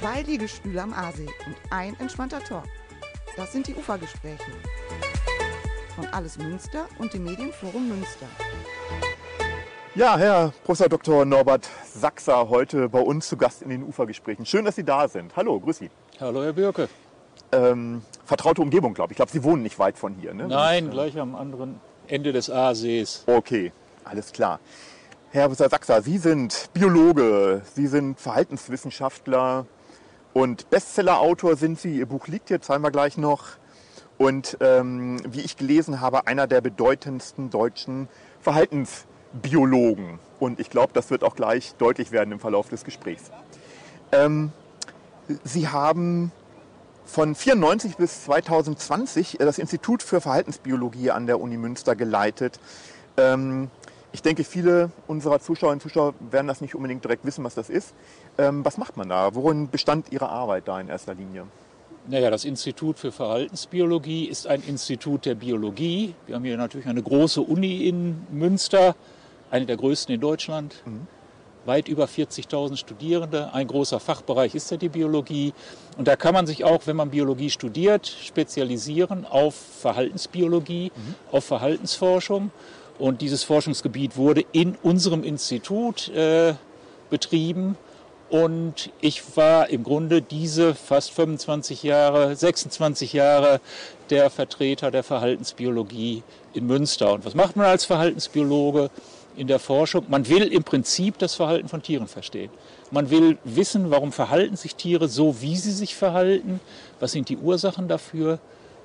Zwei Liegestühle am Aasee und ein entspannter Talk. Das sind die Ufergespräche. Von Alles Münster und dem Medienforum Münster. Ja, Herr Professor Dr. Norbert Sachser, heute bei uns zu Gast in den Ufergesprächen. Schön, dass Sie da sind. Hallo, grüß Sie. Hallo, Herr Birke. Ähm, vertraute Umgebung, glaube ich. Ich glaube, Sie wohnen nicht weit von hier, ne? Nein, gleich am anderen Ende des Aasees. Okay, alles klar. Herr Professor Sachser, Sie sind Biologe, Sie sind Verhaltenswissenschaftler und Bestsellerautor sind Sie. Ihr Buch liegt hier, zeigen wir gleich noch. Und ähm, wie ich gelesen habe, einer der bedeutendsten deutschen Verhaltensbiologen. Und ich glaube, das wird auch gleich deutlich werden im Verlauf des Gesprächs. Ähm, Sie haben von 94 bis 2020 das Institut für Verhaltensbiologie an der Uni Münster geleitet. Ähm, ich denke, viele unserer Zuschauerinnen und Zuschauer werden das nicht unbedingt direkt wissen, was das ist. Ähm, was macht man da? Worin bestand Ihre Arbeit da in erster Linie? Naja, das Institut für Verhaltensbiologie ist ein Institut der Biologie. Wir haben hier natürlich eine große Uni in Münster, eine der größten in Deutschland. Mhm. Weit über 40.000 Studierende. Ein großer Fachbereich ist ja die Biologie. Und da kann man sich auch, wenn man Biologie studiert, spezialisieren auf Verhaltensbiologie, mhm. auf Verhaltensforschung. Und dieses Forschungsgebiet wurde in unserem Institut äh, betrieben. Und ich war im Grunde diese fast 25 Jahre, 26 Jahre der Vertreter der Verhaltensbiologie in Münster. Und was macht man als Verhaltensbiologe in der Forschung? Man will im Prinzip das Verhalten von Tieren verstehen. Man will wissen, warum verhalten sich Tiere so, wie sie sich verhalten, was sind die Ursachen dafür,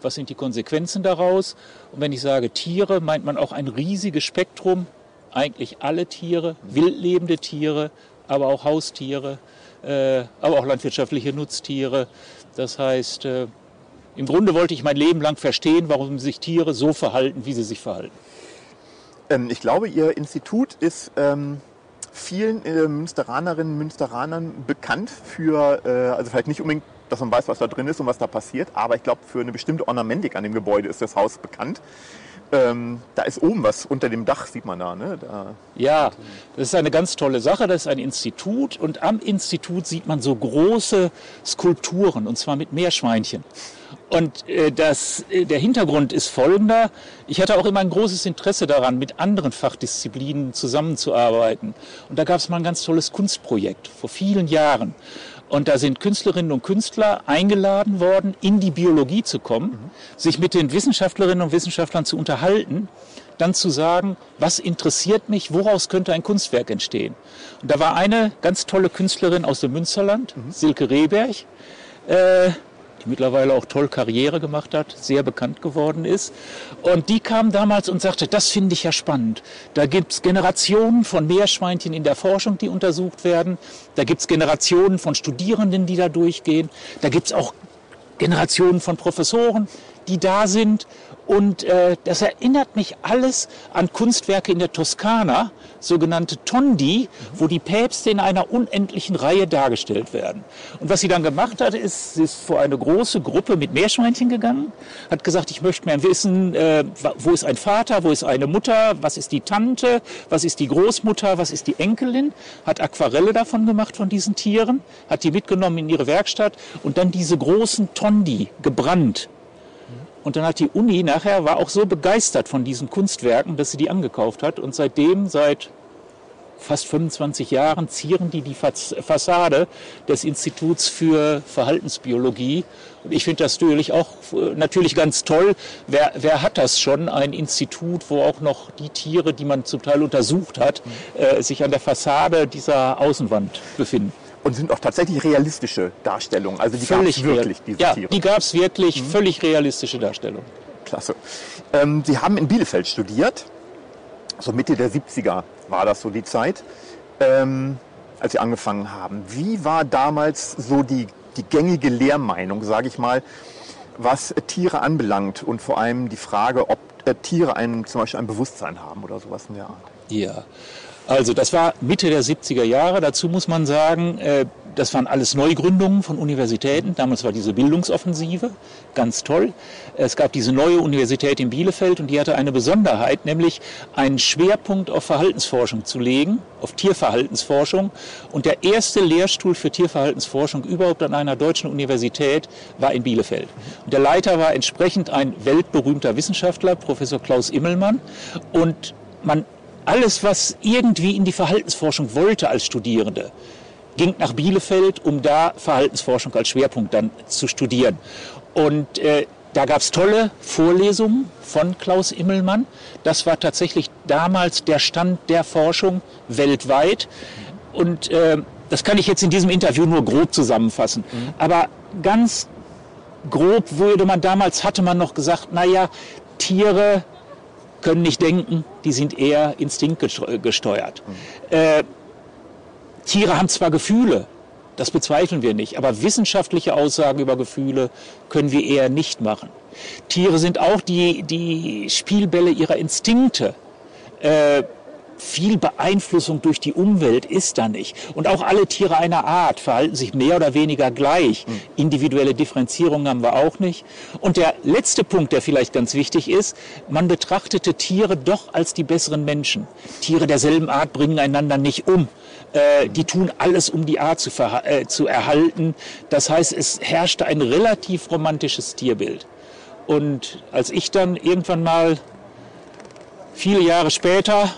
was sind die Konsequenzen daraus. Und wenn ich sage Tiere, meint man auch ein riesiges Spektrum, eigentlich alle Tiere, wildlebende Tiere, aber auch Haustiere, äh, aber auch landwirtschaftliche Nutztiere. Das heißt, äh, im Grunde wollte ich mein Leben lang verstehen, warum sich Tiere so verhalten, wie sie sich verhalten. Ähm, ich glaube, Ihr Institut ist ähm, vielen äh, Münsteranerinnen und Münsteranern bekannt für, also vielleicht nicht unbedingt dass man weiß, was da drin ist und was da passiert. Aber ich glaube, für eine bestimmte Ornamentik an dem Gebäude ist das Haus bekannt. Ähm, da ist oben was unter dem Dach, sieht man da, ne? da. Ja, das ist eine ganz tolle Sache. Das ist ein Institut und am Institut sieht man so große Skulpturen und zwar mit Meerschweinchen. Und äh, das, äh, der Hintergrund ist folgender. Ich hatte auch immer ein großes Interesse daran, mit anderen Fachdisziplinen zusammenzuarbeiten. Und da gab es mal ein ganz tolles Kunstprojekt vor vielen Jahren. Und da sind Künstlerinnen und Künstler eingeladen worden, in die Biologie zu kommen, mhm. sich mit den Wissenschaftlerinnen und Wissenschaftlern zu unterhalten, dann zu sagen, was interessiert mich, woraus könnte ein Kunstwerk entstehen. Und da war eine ganz tolle Künstlerin aus dem Münsterland, mhm. Silke Rehberg, äh, die mittlerweile auch toll Karriere gemacht hat, sehr bekannt geworden ist. Und die kam damals und sagte, das finde ich ja spannend. Da gibt es Generationen von Meerschweinchen in der Forschung, die untersucht werden. Da gibt es Generationen von Studierenden, die da durchgehen. Da gibt es auch Generationen von Professoren, die da sind. Und äh, das erinnert mich alles an Kunstwerke in der Toskana, sogenannte Tondi, wo die Päpste in einer unendlichen Reihe dargestellt werden. Und was sie dann gemacht hat, ist, sie ist vor eine große Gruppe mit Meerschweinchen gegangen, hat gesagt, ich möchte mehr wissen, äh, wo ist ein Vater, wo ist eine Mutter, was ist die Tante, was ist die Großmutter, was ist die Enkelin, hat Aquarelle davon gemacht von diesen Tieren, hat die mitgenommen in ihre Werkstatt und dann diese großen Tondi gebrannt und dann hat die Uni nachher, war auch so begeistert von diesen Kunstwerken, dass sie die angekauft hat. Und seitdem, seit fast 25 Jahren, zieren die die Fassade des Instituts für Verhaltensbiologie. Und ich finde das natürlich auch natürlich ganz toll. Wer, wer hat das schon? Ein Institut, wo auch noch die Tiere, die man zum Teil untersucht hat, äh, sich an der Fassade dieser Außenwand befinden und sind auch tatsächlich realistische Darstellungen. Also die gab es wirklich, diese ja, Tiere. die gab es wirklich, mhm. völlig realistische Darstellungen. Klasse. Ähm, Sie haben in Bielefeld studiert, so Mitte der 70er war das so die Zeit, ähm, als Sie angefangen haben. Wie war damals so die, die gängige Lehrmeinung, sage ich mal, was Tiere anbelangt und vor allem die Frage, ob äh, Tiere ein, zum Beispiel ein Bewusstsein haben oder sowas in der Art? Ja, also das war Mitte der 70er Jahre. Dazu muss man sagen, äh, das waren alles Neugründungen von Universitäten. Damals war diese Bildungsoffensive ganz toll. Es gab diese neue Universität in Bielefeld und die hatte eine Besonderheit, nämlich einen Schwerpunkt auf Verhaltensforschung zu legen, auf Tierverhaltensforschung. Und der erste Lehrstuhl für Tierverhaltensforschung überhaupt an einer deutschen Universität war in Bielefeld. Und der Leiter war entsprechend ein weltberühmter Wissenschaftler, Professor Klaus Immelmann. Und man alles, was irgendwie in die Verhaltensforschung wollte als Studierende, ging nach Bielefeld, um da Verhaltensforschung als Schwerpunkt dann zu studieren. Und äh, da gab es tolle Vorlesungen von Klaus Immelmann. Das war tatsächlich damals der Stand der Forschung weltweit. Und äh, das kann ich jetzt in diesem Interview nur grob zusammenfassen. Mhm. Aber ganz grob würde man damals, hatte man noch gesagt, naja, Tiere können nicht denken, die sind eher instinktgesteuert. Mhm. Äh, Tiere haben zwar Gefühle, das bezweifeln wir nicht, aber wissenschaftliche Aussagen über Gefühle können wir eher nicht machen. Tiere sind auch die, die Spielbälle ihrer Instinkte. Äh, viel Beeinflussung durch die Umwelt ist da nicht. Und auch alle Tiere einer Art verhalten sich mehr oder weniger gleich. Hm. Individuelle Differenzierung haben wir auch nicht. Und der letzte Punkt, der vielleicht ganz wichtig ist, man betrachtete Tiere doch als die besseren Menschen. Tiere derselben Art bringen einander nicht um. Äh, die tun alles, um die Art zu, äh, zu erhalten. Das heißt, es herrschte ein relativ romantisches Tierbild. Und als ich dann irgendwann mal viele Jahre später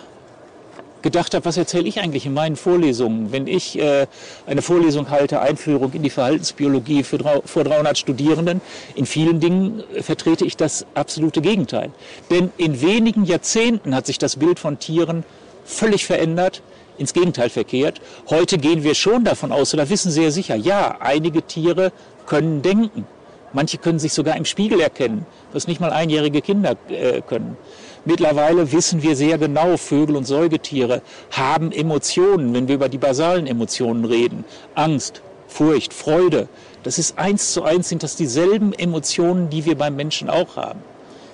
gedacht habe, was erzähle ich eigentlich in meinen Vorlesungen, wenn ich äh, eine Vorlesung halte, Einführung in die Verhaltensbiologie für, vor 300 Studierenden, in vielen Dingen vertrete ich das absolute Gegenteil. Denn in wenigen Jahrzehnten hat sich das Bild von Tieren völlig verändert ins Gegenteil verkehrt. Heute gehen wir schon davon aus, oder wissen sehr sicher, ja, einige Tiere können denken. Manche können sich sogar im Spiegel erkennen, was nicht mal einjährige Kinder äh, können. Mittlerweile wissen wir sehr genau, Vögel und Säugetiere haben Emotionen, wenn wir über die basalen Emotionen reden. Angst, Furcht, Freude. Das ist eins zu eins, sind das dieselben Emotionen, die wir beim Menschen auch haben.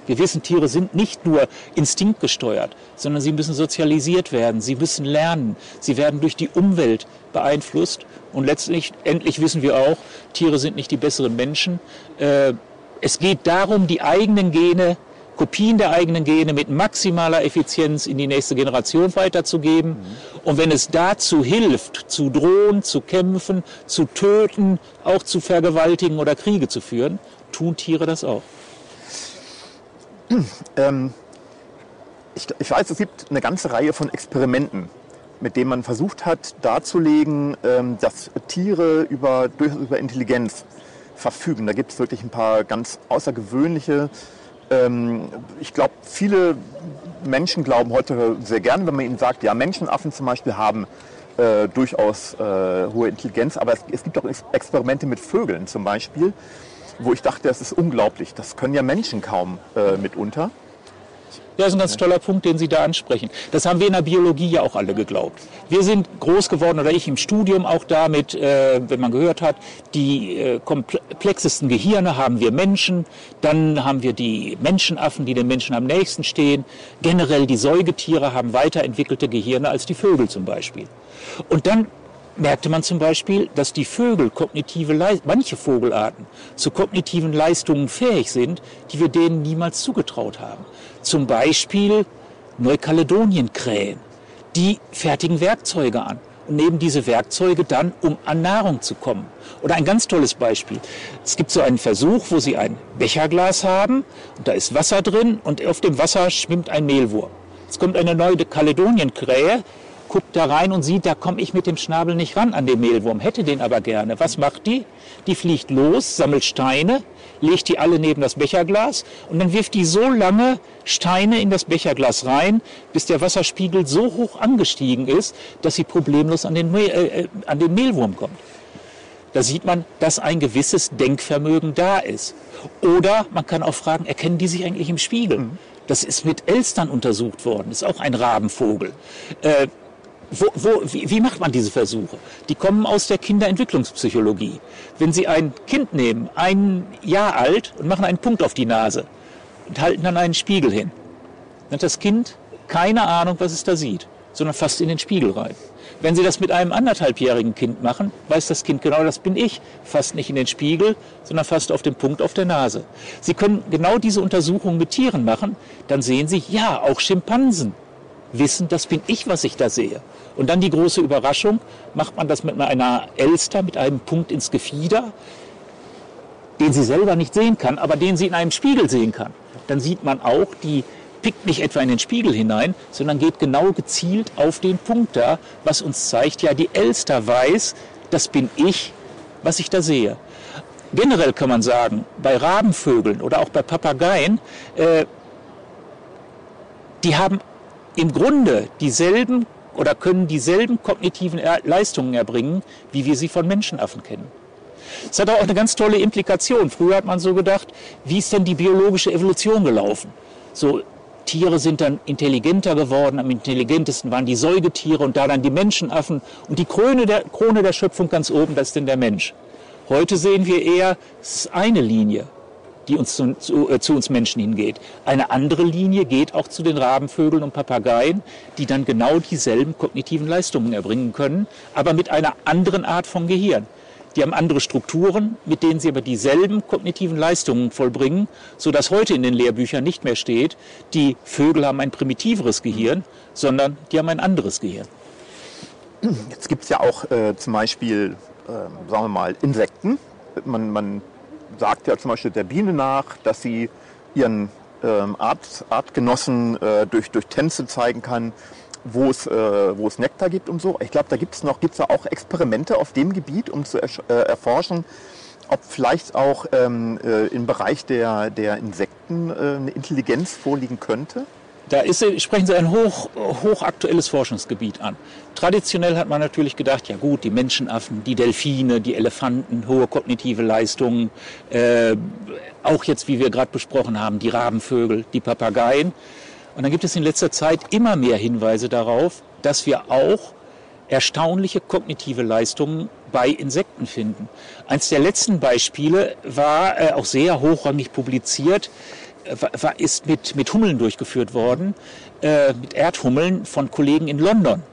Wir wissen, Tiere sind nicht nur instinktgesteuert, sondern sie müssen sozialisiert werden, sie müssen lernen, sie werden durch die Umwelt beeinflusst. Und letztlich, endlich wissen wir auch, Tiere sind nicht die besseren Menschen. Äh, es geht darum, die eigenen Gene, Kopien der eigenen Gene mit maximaler Effizienz in die nächste Generation weiterzugeben. Mhm. Und wenn es dazu hilft, zu drohen, zu kämpfen, zu töten, auch zu vergewaltigen oder Kriege zu führen, tun Tiere das auch. Ähm, ich, ich, weiß, es gibt eine ganze Reihe von Experimenten, mit denen man versucht hat darzulegen, ähm, dass Tiere über, durchaus über Intelligenz verfügen. Da gibt es wirklich ein paar ganz außergewöhnliche. Ähm, ich glaube, viele Menschen glauben heute sehr gern, wenn man ihnen sagt, ja, Menschenaffen zum Beispiel haben äh, durchaus äh, hohe Intelligenz, aber es, es gibt auch Experimente mit Vögeln zum Beispiel wo ich dachte, das ist unglaublich. Das können ja Menschen kaum äh, mitunter. Ja, ist ein ganz toller Punkt, den Sie da ansprechen. Das haben wir in der Biologie ja auch alle geglaubt. Wir sind groß geworden, oder ich im Studium auch damit, äh, wenn man gehört hat, die äh, komplexesten Gehirne haben wir Menschen, dann haben wir die Menschenaffen, die den Menschen am nächsten stehen. Generell die Säugetiere haben weiterentwickelte Gehirne als die Vögel zum Beispiel. Und dann merkte man zum Beispiel, dass die Vögel kognitive manche Vogelarten zu kognitiven Leistungen fähig sind, die wir denen niemals zugetraut haben. Zum Beispiel Neukaledonienkrähen. Die fertigen Werkzeuge an und nehmen diese Werkzeuge dann, um an Nahrung zu kommen. Oder ein ganz tolles Beispiel. Es gibt so einen Versuch, wo sie ein Becherglas haben und da ist Wasser drin und auf dem Wasser schwimmt ein Mehlwurm. Jetzt kommt eine neue Kaledonienkrähe, guckt da rein und sieht, da komme ich mit dem Schnabel nicht ran an den Mehlwurm, hätte den aber gerne. Was macht die? Die fliegt los, sammelt Steine, legt die alle neben das Becherglas und dann wirft die so lange Steine in das Becherglas rein, bis der Wasserspiegel so hoch angestiegen ist, dass sie problemlos an den, Mehl, äh, äh, an den Mehlwurm kommt. Da sieht man, dass ein gewisses Denkvermögen da ist. Oder man kann auch fragen, erkennen die sich eigentlich im Spiegel? Mhm. Das ist mit Elstern untersucht worden, ist auch ein Rabenvogel. Äh, wo, wo, wie, wie macht man diese Versuche? Die kommen aus der Kinderentwicklungspsychologie. Wenn Sie ein Kind nehmen, ein Jahr alt, und machen einen Punkt auf die Nase und halten dann einen Spiegel hin, dann hat das Kind keine Ahnung, was es da sieht, sondern fasst in den Spiegel rein. Wenn Sie das mit einem anderthalbjährigen Kind machen, weiß das Kind genau, das bin ich. Fasst nicht in den Spiegel, sondern fasst auf den Punkt auf der Nase. Sie können genau diese Untersuchung mit Tieren machen, dann sehen Sie, ja, auch Schimpansen wissen, das bin ich, was ich da sehe. Und dann die große Überraschung, macht man das mit einer Elster, mit einem Punkt ins Gefieder, den sie selber nicht sehen kann, aber den sie in einem Spiegel sehen kann. Dann sieht man auch, die pickt nicht etwa in den Spiegel hinein, sondern geht genau gezielt auf den Punkt da, was uns zeigt, ja, die Elster weiß, das bin ich, was ich da sehe. Generell kann man sagen, bei Rabenvögeln oder auch bei Papageien, äh, die haben im Grunde dieselben oder können dieselben kognitiven Leistungen erbringen, wie wir sie von Menschenaffen kennen. Das hat auch eine ganz tolle Implikation. Früher hat man so gedacht, wie ist denn die biologische Evolution gelaufen? So, Tiere sind dann intelligenter geworden, am intelligentesten waren die Säugetiere und da dann die Menschenaffen und die Krone der, Krone der Schöpfung ganz oben, das ist denn der Mensch. Heute sehen wir eher, es ist eine Linie die uns zu, zu, äh, zu, uns Menschen hingeht. Eine andere Linie geht auch zu den Rabenvögeln und Papageien, die dann genau dieselben kognitiven Leistungen erbringen können, aber mit einer anderen Art von Gehirn. Die haben andere Strukturen, mit denen sie aber dieselben kognitiven Leistungen vollbringen, sodass heute in den Lehrbüchern nicht mehr steht, die Vögel haben ein primitiveres Gehirn, sondern die haben ein anderes Gehirn. Jetzt gibt es ja auch äh, zum Beispiel, äh, sagen wir mal, Insekten. Man, man sagt ja zum Beispiel der Biene nach, dass sie ihren ähm, Art, Artgenossen äh, durch, durch Tänze zeigen kann, wo es, äh, wo es Nektar gibt und so. Ich glaube, da gibt es noch gibt's da auch Experimente auf dem Gebiet, um zu äh, erforschen, ob vielleicht auch ähm, äh, im Bereich der, der Insekten äh, eine Intelligenz vorliegen könnte. Da ist, sprechen Sie ein hoch, hochaktuelles Forschungsgebiet an. Traditionell hat man natürlich gedacht, ja gut, die Menschenaffen, die Delfine, die Elefanten, hohe kognitive Leistungen, äh, auch jetzt, wie wir gerade besprochen haben, die Rabenvögel, die Papageien. Und dann gibt es in letzter Zeit immer mehr Hinweise darauf, dass wir auch erstaunliche kognitive Leistungen bei Insekten finden. Eins der letzten Beispiele war äh, auch sehr hochrangig publiziert ist mit, mit Hummeln durchgeführt worden, äh, mit Erdhummeln von Kollegen in London.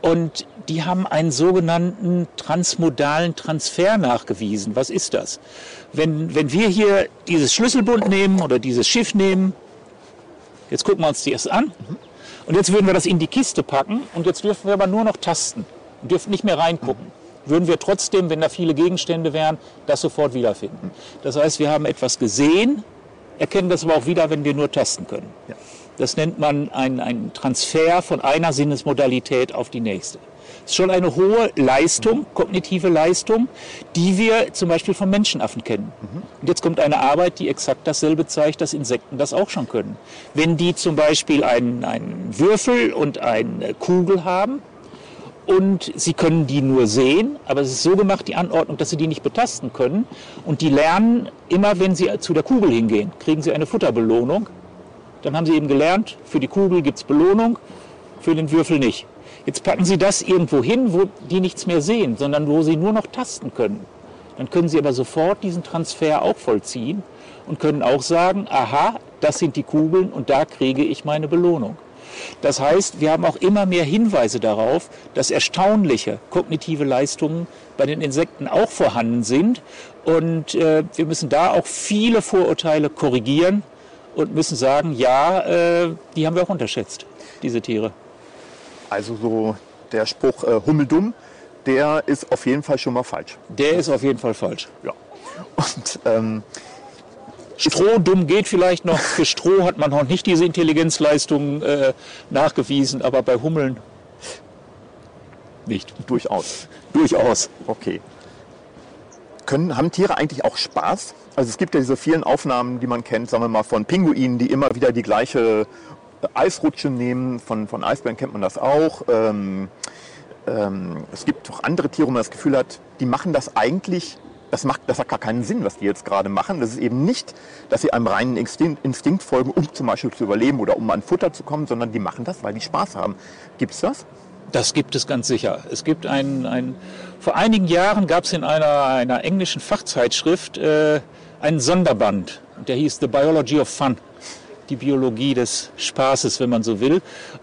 Und die haben einen sogenannten transmodalen Transfer nachgewiesen. Was ist das? Wenn, wenn wir hier dieses Schlüsselbund nehmen oder dieses Schiff nehmen, jetzt gucken wir uns die erst an, und jetzt würden wir das in die Kiste packen und jetzt dürfen wir aber nur noch tasten und dürfen nicht mehr reingucken. Würden wir trotzdem, wenn da viele Gegenstände wären, das sofort wiederfinden. Das heißt, wir haben etwas gesehen, erkennen das aber auch wieder, wenn wir nur tasten können. Ja. Das nennt man einen Transfer von einer Sinnesmodalität auf die nächste. Das ist schon eine hohe Leistung, kognitive Leistung, die wir zum Beispiel von Menschenaffen kennen. Mhm. Und jetzt kommt eine Arbeit, die exakt dasselbe zeigt, dass Insekten das auch schon können. Wenn die zum Beispiel einen, einen Würfel und eine Kugel haben, und sie können die nur sehen, aber es ist so gemacht, die Anordnung, dass sie die nicht betasten können. Und die lernen immer, wenn sie zu der Kugel hingehen, kriegen sie eine Futterbelohnung. Dann haben sie eben gelernt, für die Kugel gibt es Belohnung, für den Würfel nicht. Jetzt packen sie das irgendwo hin, wo die nichts mehr sehen, sondern wo sie nur noch tasten können. Dann können sie aber sofort diesen Transfer auch vollziehen und können auch sagen, aha, das sind die Kugeln und da kriege ich meine Belohnung. Das heißt, wir haben auch immer mehr Hinweise darauf, dass erstaunliche kognitive Leistungen bei den Insekten auch vorhanden sind. Und äh, wir müssen da auch viele Vorurteile korrigieren und müssen sagen, ja, äh, die haben wir auch unterschätzt, diese Tiere. Also so der Spruch äh, Hummeldumm, der ist auf jeden Fall schon mal falsch. Der ist auf jeden Fall falsch. Ja. Und ähm, Stroh dumm geht vielleicht noch. Für Stroh hat man noch nicht diese Intelligenzleistung äh, nachgewiesen, aber bei Hummeln nicht. Durchaus. Durchaus. Okay. Können, haben Tiere eigentlich auch Spaß? Also es gibt ja diese vielen Aufnahmen, die man kennt, sagen wir mal von Pinguinen, die immer wieder die gleiche Eisrutsche nehmen. Von, von Eisbären kennt man das auch. Ähm, ähm, es gibt auch andere Tiere, wo man das Gefühl hat, die machen das eigentlich das, macht, das hat gar keinen Sinn, was die jetzt gerade machen. Das ist eben nicht, dass sie einem reinen Instinkt, Instinkt folgen, um zum Beispiel zu überleben oder um an Futter zu kommen, sondern die machen das, weil die Spaß haben. Gibt es das? Das gibt es ganz sicher. Es gibt ein, ein vor einigen Jahren gab es in einer, einer englischen Fachzeitschrift äh, einen Sonderband, der hieß The Biology of Fun. die Biologie des Spaßes, wenn man so will.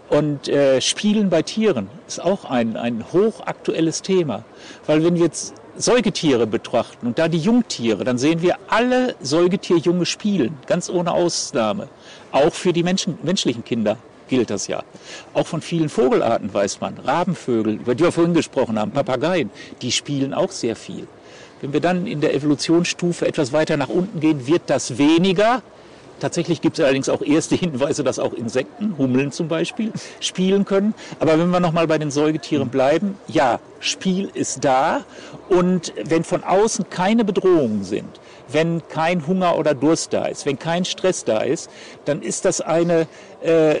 Und äh, Spielen bei Tieren ist auch ein, ein hochaktuelles Thema. Weil wenn jetzt Säugetiere betrachten und da die Jungtiere, dann sehen wir alle Säugetierjunge spielen, ganz ohne Ausnahme. Auch für die Menschen, menschlichen Kinder gilt das ja. Auch von vielen Vogelarten weiß man, Rabenvögel, über die wir vorhin gesprochen haben, Papageien, die spielen auch sehr viel. Wenn wir dann in der Evolutionsstufe etwas weiter nach unten gehen, wird das weniger. Tatsächlich gibt es allerdings auch erste Hinweise, dass auch Insekten, Hummeln zum Beispiel, spielen können. Aber wenn wir nochmal bei den Säugetieren bleiben, ja, Spiel ist da. Und wenn von außen keine Bedrohungen sind, wenn kein Hunger oder Durst da ist, wenn kein Stress da ist, dann ist das eine äh,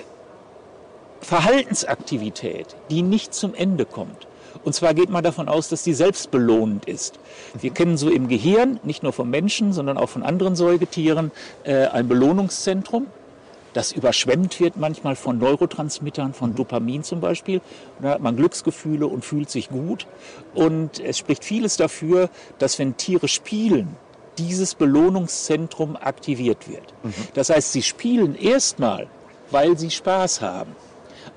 Verhaltensaktivität, die nicht zum Ende kommt. Und zwar geht man davon aus, dass die selbstbelohnend ist. Wir kennen so im Gehirn, nicht nur vom Menschen, sondern auch von anderen Säugetieren, äh, ein Belohnungszentrum, das überschwemmt wird manchmal von Neurotransmittern, von Dopamin zum Beispiel. Und da hat man Glücksgefühle und fühlt sich gut. Und es spricht vieles dafür, dass wenn Tiere spielen, dieses Belohnungszentrum aktiviert wird. Mhm. Das heißt, sie spielen erstmal, weil sie Spaß haben.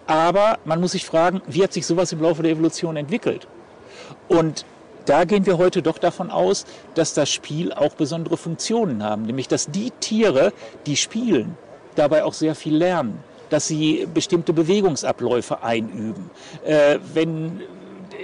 Aber man muss sich fragen, wie hat sich sowas im Laufe der Evolution entwickelt? Und da gehen wir heute doch davon aus, dass das Spiel auch besondere Funktionen haben, nämlich dass die Tiere, die spielen, dabei auch sehr viel lernen, dass sie bestimmte Bewegungsabläufe einüben. Äh, wenn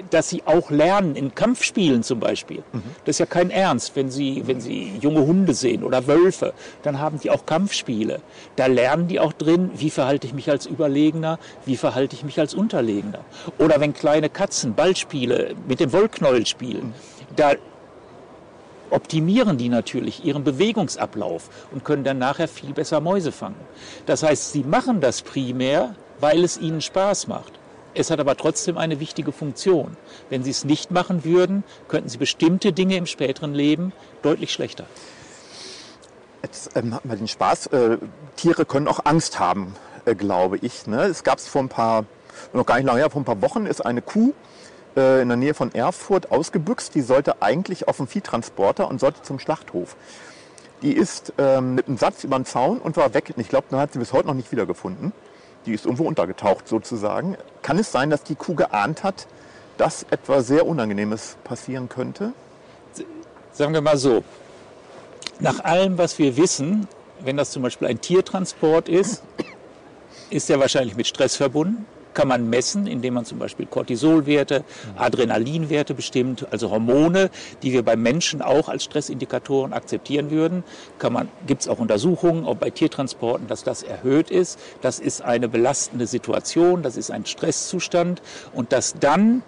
dass sie auch lernen in Kampfspielen zum Beispiel. Mhm. Das ist ja kein Ernst, wenn sie, wenn sie junge Hunde sehen oder Wölfe, dann haben die auch Kampfspiele. Da lernen die auch drin, wie verhalte ich mich als Überlegener, wie verhalte ich mich als Unterlegener. Oder wenn kleine Katzen Ballspiele mit dem Wollknäuel spielen, da optimieren die natürlich ihren Bewegungsablauf und können dann nachher viel besser Mäuse fangen. Das heißt, sie machen das primär, weil es ihnen Spaß macht. Es hat aber trotzdem eine wichtige Funktion. Wenn Sie es nicht machen würden, könnten Sie bestimmte Dinge im späteren Leben deutlich schlechter. Jetzt ähm, hatten wir den Spaß. Äh, Tiere können auch Angst haben, äh, glaube ich. Ne? Es gab es vor ein paar, noch gar nicht lange her, vor ein paar Wochen ist eine Kuh äh, in der Nähe von Erfurt ausgebüxt. Die sollte eigentlich auf dem Viehtransporter und sollte zum Schlachthof. Die ist ähm, mit einem Satz über den Zaun und war weg. Ich glaube, man hat sie bis heute noch nicht wiedergefunden die ist irgendwo untergetaucht sozusagen. Kann es sein, dass die Kuh geahnt hat, dass etwas sehr Unangenehmes passieren könnte? Sagen wir mal so, nach allem, was wir wissen, wenn das zum Beispiel ein Tiertransport ist, ist er wahrscheinlich mit Stress verbunden kann man messen, indem man zum Beispiel Cortisolwerte, Adrenalinwerte bestimmt, also Hormone, die wir beim Menschen auch als Stressindikatoren akzeptieren würden. Kann man, gibt es auch Untersuchungen, ob bei Tiertransporten, dass das erhöht ist. Das ist eine belastende Situation, das ist ein Stresszustand und dass dann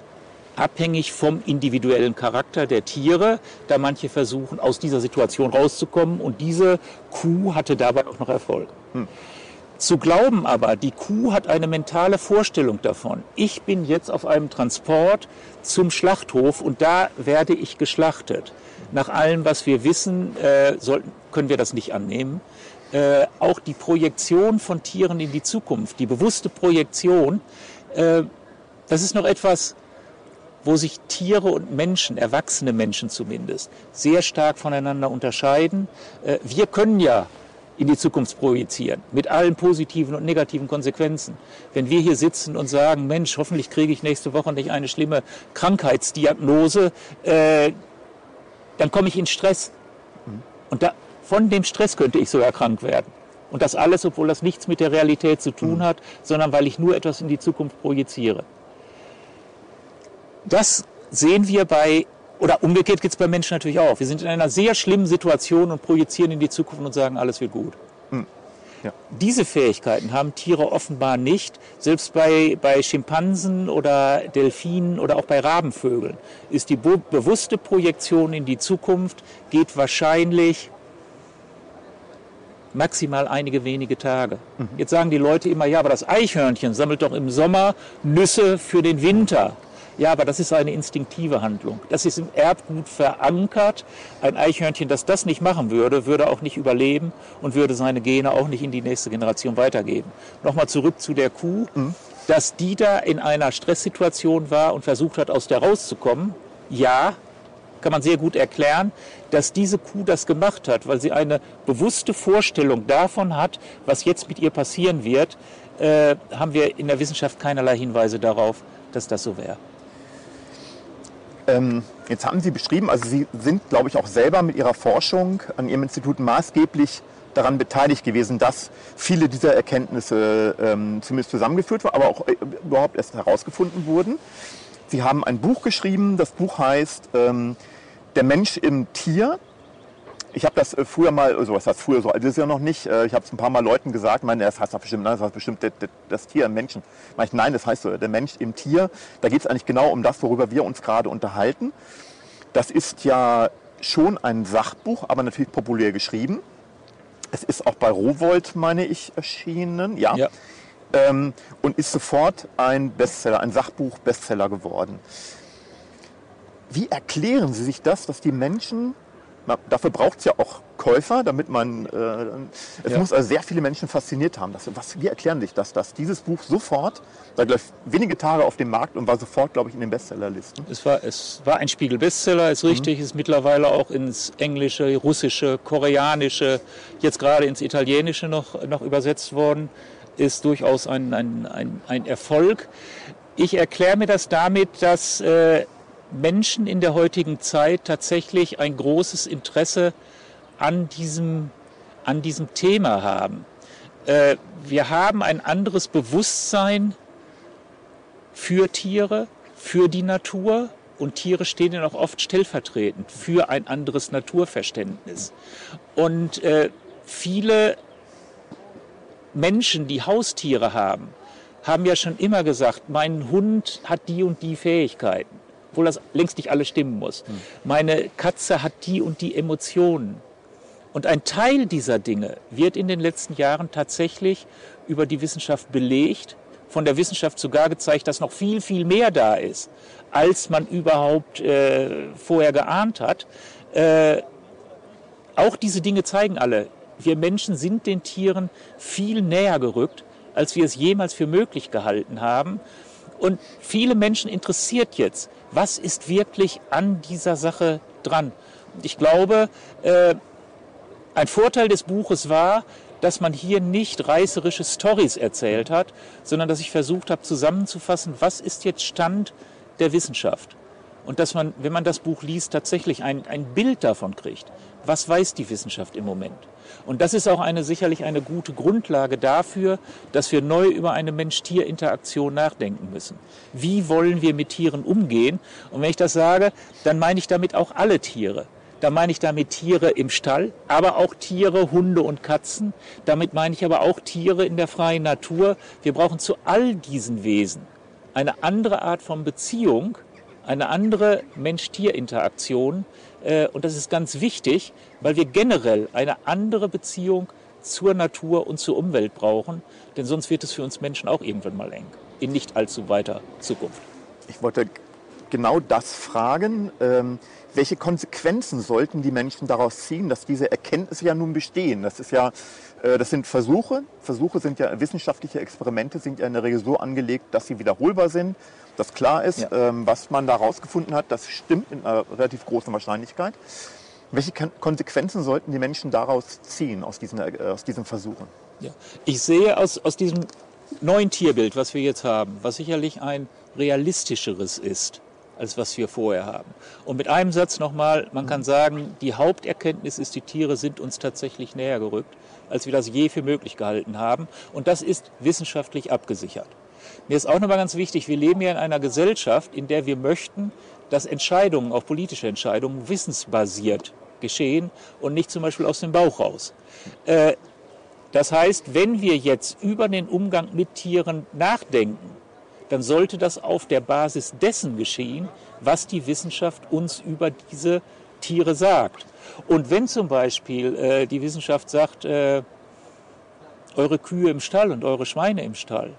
abhängig vom individuellen Charakter der Tiere, da manche versuchen, aus dieser Situation rauszukommen. Und diese Kuh hatte dabei auch noch Erfolg. Hm. Zu glauben aber, die Kuh hat eine mentale Vorstellung davon. Ich bin jetzt auf einem Transport zum Schlachthof und da werde ich geschlachtet. Nach allem, was wir wissen, äh, sollten, können wir das nicht annehmen. Äh, auch die Projektion von Tieren in die Zukunft, die bewusste Projektion, äh, das ist noch etwas, wo sich Tiere und Menschen, erwachsene Menschen zumindest, sehr stark voneinander unterscheiden. Äh, wir können ja in die Zukunft projizieren, mit allen positiven und negativen Konsequenzen. Wenn wir hier sitzen und sagen, Mensch, hoffentlich kriege ich nächste Woche nicht eine schlimme Krankheitsdiagnose, äh, dann komme ich in Stress. Und da, von dem Stress könnte ich sogar krank werden. Und das alles, obwohl das nichts mit der Realität zu tun hat, sondern weil ich nur etwas in die Zukunft projiziere. Das sehen wir bei oder umgekehrt geht es bei Menschen natürlich auch. Wir sind in einer sehr schlimmen Situation und projizieren in die Zukunft und sagen, alles wird gut. Hm. Ja. Diese Fähigkeiten haben Tiere offenbar nicht. Selbst bei, bei Schimpansen oder Delfinen oder auch bei Rabenvögeln ist die be bewusste Projektion in die Zukunft, geht wahrscheinlich maximal einige wenige Tage. Mhm. Jetzt sagen die Leute immer, ja, aber das Eichhörnchen sammelt doch im Sommer Nüsse für den Winter. Ja, aber das ist eine instinktive Handlung. Das ist im Erbgut verankert. Ein Eichhörnchen, das das nicht machen würde, würde auch nicht überleben und würde seine Gene auch nicht in die nächste Generation weitergeben. Nochmal zurück zu der Kuh. Mhm. Dass die da in einer Stresssituation war und versucht hat, aus der rauszukommen, ja, kann man sehr gut erklären, dass diese Kuh das gemacht hat, weil sie eine bewusste Vorstellung davon hat, was jetzt mit ihr passieren wird, äh, haben wir in der Wissenschaft keinerlei Hinweise darauf, dass das so wäre. Ähm, jetzt haben Sie beschrieben, also Sie sind, glaube ich, auch selber mit Ihrer Forschung an Ihrem Institut maßgeblich daran beteiligt gewesen, dass viele dieser Erkenntnisse ähm, zumindest zusammengeführt wurden, aber auch äh, überhaupt erst herausgefunden wurden. Sie haben ein Buch geschrieben, das Buch heißt ähm, Der Mensch im Tier. Ich habe das äh, früher mal, also was heißt früher so, das ist ja noch nicht, äh, ich habe es ein paar Mal Leuten gesagt, meine, das heißt doch bestimmt, nein, das heißt bestimmt das, das Tier im Menschen. Ich, nein, das heißt so, der Mensch im Tier. Da geht es eigentlich genau um das, worüber wir uns gerade unterhalten. Das ist ja schon ein Sachbuch, aber natürlich populär geschrieben. Es ist auch bei Rowold, meine ich, erschienen. Ja. ja. Ähm, und ist sofort ein Bestseller, ein Sachbuch-Bestseller geworden. Wie erklären Sie sich das, dass die Menschen dafür braucht es ja auch Käufer, damit man, äh, es ja. muss also sehr viele Menschen fasziniert haben. Das, was, wie erklären sich das, dass dieses Buch sofort, da gleich wenige Tage auf dem Markt und war sofort, glaube ich, in den Bestsellerlisten? Es war, es war ein Spiegel-Bestseller, ist richtig, mhm. ist mittlerweile auch ins Englische, Russische, Koreanische, jetzt gerade ins Italienische noch, noch übersetzt worden, ist durchaus ein, ein, ein, ein Erfolg. Ich erkläre mir das damit, dass äh, Menschen in der heutigen Zeit tatsächlich ein großes Interesse an diesem, an diesem Thema haben. Äh, wir haben ein anderes Bewusstsein für Tiere, für die Natur und Tiere stehen ja auch oft stellvertretend für ein anderes Naturverständnis. Und äh, viele Menschen, die Haustiere haben, haben ja schon immer gesagt, mein Hund hat die und die Fähigkeiten obwohl das längst nicht alles stimmen muss. Hm. Meine Katze hat die und die Emotionen. Und ein Teil dieser Dinge wird in den letzten Jahren tatsächlich über die Wissenschaft belegt, von der Wissenschaft sogar gezeigt, dass noch viel, viel mehr da ist, als man überhaupt äh, vorher geahnt hat. Äh, auch diese Dinge zeigen alle, wir Menschen sind den Tieren viel näher gerückt, als wir es jemals für möglich gehalten haben. Und viele Menschen interessiert jetzt, was ist wirklich an dieser Sache dran. Ich glaube, äh, ein Vorteil des Buches war, dass man hier nicht reißerische Stories erzählt hat, sondern dass ich versucht habe zusammenzufassen, was ist jetzt Stand der Wissenschaft. Und dass man, wenn man das Buch liest, tatsächlich ein, ein Bild davon kriegt. Was weiß die Wissenschaft im Moment? Und das ist auch eine, sicherlich eine gute Grundlage dafür, dass wir neu über eine Mensch-Tier-Interaktion nachdenken müssen. Wie wollen wir mit Tieren umgehen? Und wenn ich das sage, dann meine ich damit auch alle Tiere. Da meine ich damit Tiere im Stall, aber auch Tiere, Hunde und Katzen. Damit meine ich aber auch Tiere in der freien Natur. Wir brauchen zu all diesen Wesen eine andere Art von Beziehung, eine andere Mensch-Tier-Interaktion, äh, und das ist ganz wichtig, weil wir generell eine andere Beziehung zur Natur und zur Umwelt brauchen, denn sonst wird es für uns Menschen auch irgendwann mal eng, in nicht allzu weiter Zukunft. Ich wollte genau das fragen. Ähm, welche Konsequenzen sollten die Menschen daraus ziehen, dass diese Erkenntnisse ja nun bestehen? Das ist ja, äh, das sind Versuche. Versuche sind ja wissenschaftliche Experimente, sind ja in der Regel so angelegt, dass sie wiederholbar sind dass klar ist, ja. ähm, was man da herausgefunden hat, das stimmt in einer relativ großen Wahrscheinlichkeit. Welche Konsequenzen sollten die Menschen daraus ziehen, aus diesen, äh, aus diesen Versuchen? Ja. Ich sehe aus, aus diesem neuen Tierbild, was wir jetzt haben, was sicherlich ein realistischeres ist, als was wir vorher haben. Und mit einem Satz nochmal, man kann sagen, die Haupterkenntnis ist, die Tiere sind uns tatsächlich näher gerückt, als wir das je für möglich gehalten haben. Und das ist wissenschaftlich abgesichert. Mir ist auch nochmal ganz wichtig, wir leben ja in einer Gesellschaft, in der wir möchten, dass Entscheidungen, auch politische Entscheidungen, wissensbasiert geschehen und nicht zum Beispiel aus dem Bauch raus. Äh, das heißt, wenn wir jetzt über den Umgang mit Tieren nachdenken, dann sollte das auf der Basis dessen geschehen, was die Wissenschaft uns über diese Tiere sagt. Und wenn zum Beispiel äh, die Wissenschaft sagt, äh, eure Kühe im Stall und eure Schweine im Stall,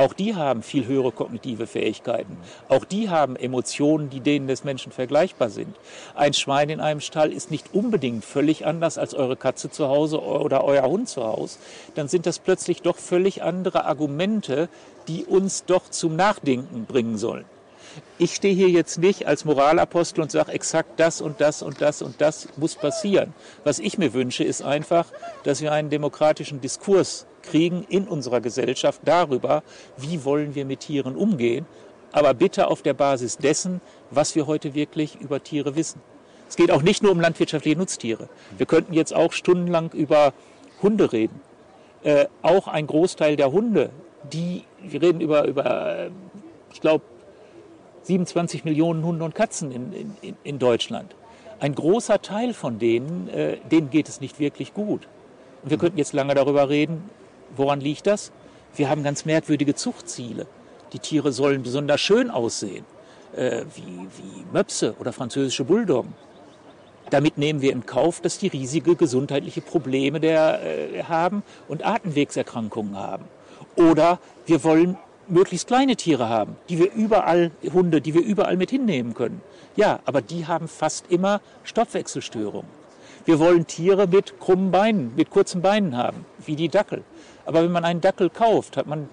auch die haben viel höhere kognitive Fähigkeiten. Auch die haben Emotionen, die denen des Menschen vergleichbar sind. Ein Schwein in einem Stall ist nicht unbedingt völlig anders als eure Katze zu Hause oder euer Hund zu Hause. Dann sind das plötzlich doch völlig andere Argumente, die uns doch zum Nachdenken bringen sollen. Ich stehe hier jetzt nicht als Moralapostel und sage exakt das und das und das und das muss passieren. Was ich mir wünsche, ist einfach, dass wir einen demokratischen Diskurs kriegen in unserer Gesellschaft darüber, wie wollen wir mit Tieren umgehen, aber bitte auf der Basis dessen, was wir heute wirklich über Tiere wissen. Es geht auch nicht nur um landwirtschaftliche Nutztiere. Wir könnten jetzt auch stundenlang über Hunde reden. Äh, auch ein Großteil der Hunde, die, wir reden über, über ich glaube, 27 Millionen Hunde und Katzen in, in, in Deutschland. Ein großer Teil von denen, äh, denen geht es nicht wirklich gut. Und wir könnten jetzt lange darüber reden, woran liegt das? Wir haben ganz merkwürdige Zuchtziele. Die Tiere sollen besonders schön aussehen, äh, wie, wie Möpse oder französische Bulldoggen. Damit nehmen wir in Kauf, dass die riesige gesundheitliche Probleme der, äh, haben und Atemwegserkrankungen haben. Oder wir wollen möglichst kleine Tiere haben, die wir überall, Hunde, die wir überall mit hinnehmen können. Ja, aber die haben fast immer Stoffwechselstörungen. Wir wollen Tiere mit krummen Beinen, mit kurzen Beinen haben, wie die Dackel. Aber wenn man einen Dackel kauft, hat man,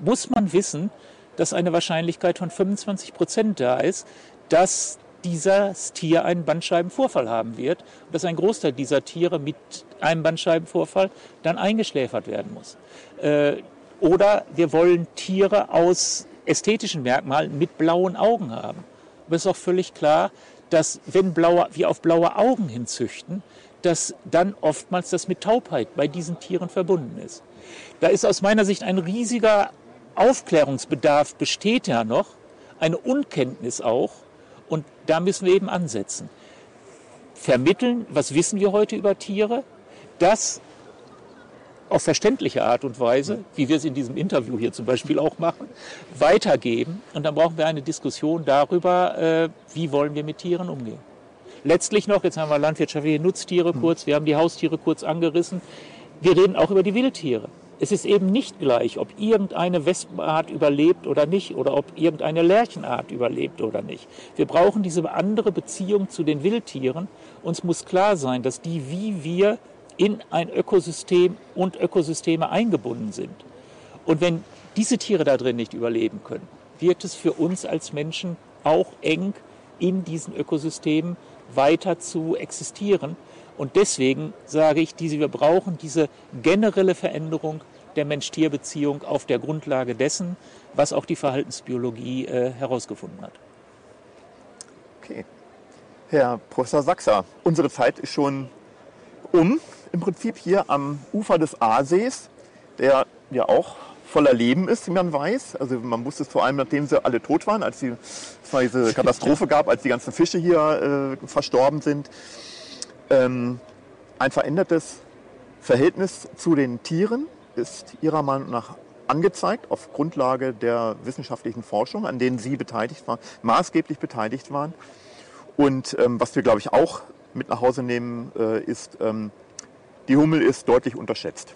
muss man wissen, dass eine Wahrscheinlichkeit von 25 Prozent da ist, dass dieses Tier einen Bandscheibenvorfall haben wird und dass ein Großteil dieser Tiere mit einem Bandscheibenvorfall dann eingeschläfert werden muss. Äh, oder wir wollen Tiere aus ästhetischen Merkmalen mit blauen Augen haben. Aber es ist auch völlig klar, dass wenn blaue, wir auf blaue Augen hinzüchten, dass dann oftmals das mit Taubheit bei diesen Tieren verbunden ist. Da ist aus meiner Sicht ein riesiger Aufklärungsbedarf besteht ja noch, eine Unkenntnis auch. Und da müssen wir eben ansetzen. Vermitteln, was wissen wir heute über Tiere? Das auf verständliche Art und Weise, wie wir es in diesem Interview hier zum Beispiel auch machen, weitergeben. Und dann brauchen wir eine Diskussion darüber, äh, wie wollen wir mit Tieren umgehen. Letztlich noch, jetzt haben wir landwirtschaftliche Nutztiere kurz, wir haben die Haustiere kurz angerissen. Wir reden auch über die Wildtiere. Es ist eben nicht gleich, ob irgendeine Wespenart überlebt oder nicht oder ob irgendeine Lärchenart überlebt oder nicht. Wir brauchen diese andere Beziehung zu den Wildtieren. Uns muss klar sein, dass die wie wir in ein Ökosystem und Ökosysteme eingebunden sind. Und wenn diese Tiere da drin nicht überleben können, wird es für uns als Menschen auch eng in diesen Ökosystemen weiter zu existieren. Und deswegen sage ich, diese, wir brauchen diese generelle Veränderung der Mensch-Tier-Beziehung auf der Grundlage dessen, was auch die Verhaltensbiologie äh, herausgefunden hat. Okay. Herr Professor Sachser, unsere Zeit ist schon um. Im Prinzip hier am Ufer des Aasees, der ja auch voller Leben ist, wie man weiß. Also man wusste es vor allem, nachdem sie alle tot waren, als die, es diese Katastrophe gab, als die ganzen Fische hier äh, verstorben sind. Ähm, ein verändertes Verhältnis zu den Tieren ist Ihrer Meinung nach angezeigt auf Grundlage der wissenschaftlichen Forschung, an denen Sie beteiligt waren, maßgeblich beteiligt waren. Und ähm, was wir, glaube ich, auch mit nach Hause nehmen, äh, ist, ähm, die Hummel ist deutlich unterschätzt.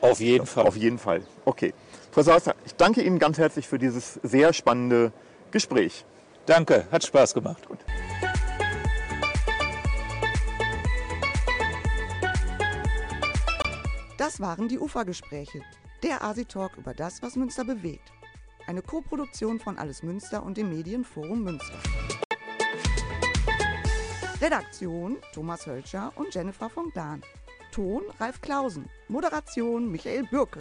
Auf jeden Fall. Auf jeden Fall. Okay. Professor Haster, ich danke Ihnen ganz herzlich für dieses sehr spannende Gespräch. Danke, hat Spaß gemacht. Gut. Das waren die Ufergespräche, der Asi-Talk über das, was Münster bewegt. Eine Koproduktion von Alles Münster und dem Medienforum Münster. Redaktion Thomas Hölscher und Jennifer von Glan. Ton Ralf Klausen. Moderation Michael Bürke.